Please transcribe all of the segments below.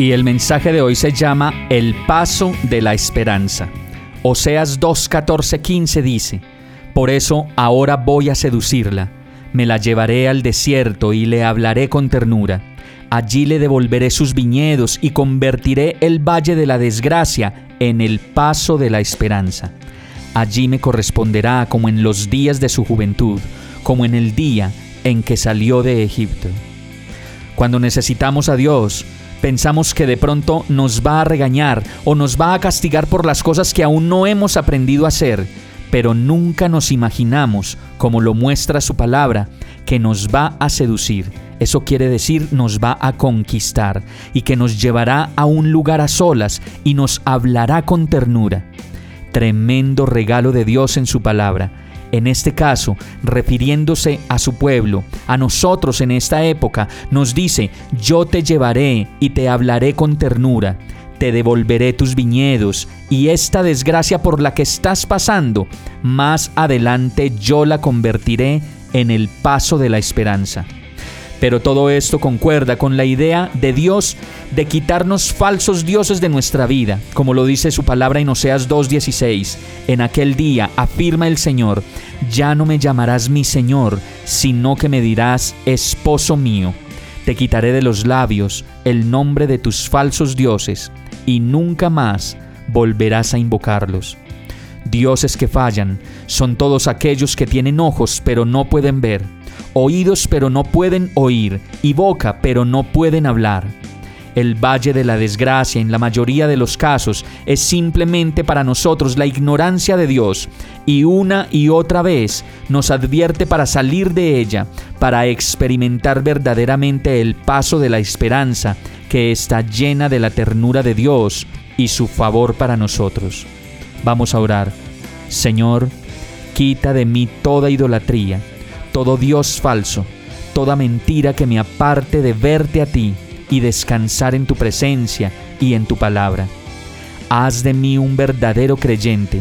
Y el mensaje de hoy se llama El paso de la esperanza. Oseas 2, 15 dice, Por eso ahora voy a seducirla, me la llevaré al desierto y le hablaré con ternura. Allí le devolveré sus viñedos y convertiré el valle de la desgracia en el paso de la esperanza. Allí me corresponderá como en los días de su juventud, como en el día en que salió de Egipto. Cuando necesitamos a Dios, Pensamos que de pronto nos va a regañar o nos va a castigar por las cosas que aún no hemos aprendido a hacer, pero nunca nos imaginamos, como lo muestra su palabra, que nos va a seducir. Eso quiere decir nos va a conquistar y que nos llevará a un lugar a solas y nos hablará con ternura. Tremendo regalo de Dios en su palabra en este caso, refiriéndose a su pueblo, a nosotros en esta época, nos dice, yo te llevaré y te hablaré con ternura, te devolveré tus viñedos y esta desgracia por la que estás pasando, más adelante yo la convertiré en el paso de la esperanza. Pero todo esto concuerda con la idea de Dios de quitarnos falsos dioses de nuestra vida, como lo dice su palabra en Oseas 2.16. En aquel día, afirma el Señor, ya no me llamarás mi Señor, sino que me dirás esposo mío. Te quitaré de los labios el nombre de tus falsos dioses, y nunca más volverás a invocarlos. Dioses que fallan son todos aquellos que tienen ojos pero no pueden ver oídos pero no pueden oír, y boca pero no pueden hablar. El valle de la desgracia en la mayoría de los casos es simplemente para nosotros la ignorancia de Dios y una y otra vez nos advierte para salir de ella, para experimentar verdaderamente el paso de la esperanza que está llena de la ternura de Dios y su favor para nosotros. Vamos a orar. Señor, quita de mí toda idolatría todo Dios falso, toda mentira que me aparte de verte a ti y descansar en tu presencia y en tu palabra. Haz de mí un verdadero creyente,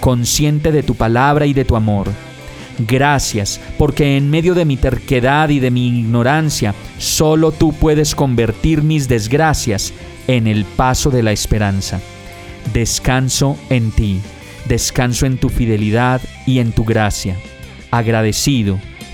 consciente de tu palabra y de tu amor. Gracias, porque en medio de mi terquedad y de mi ignorancia, solo tú puedes convertir mis desgracias en el paso de la esperanza. Descanso en ti, descanso en tu fidelidad y en tu gracia. Agradecido,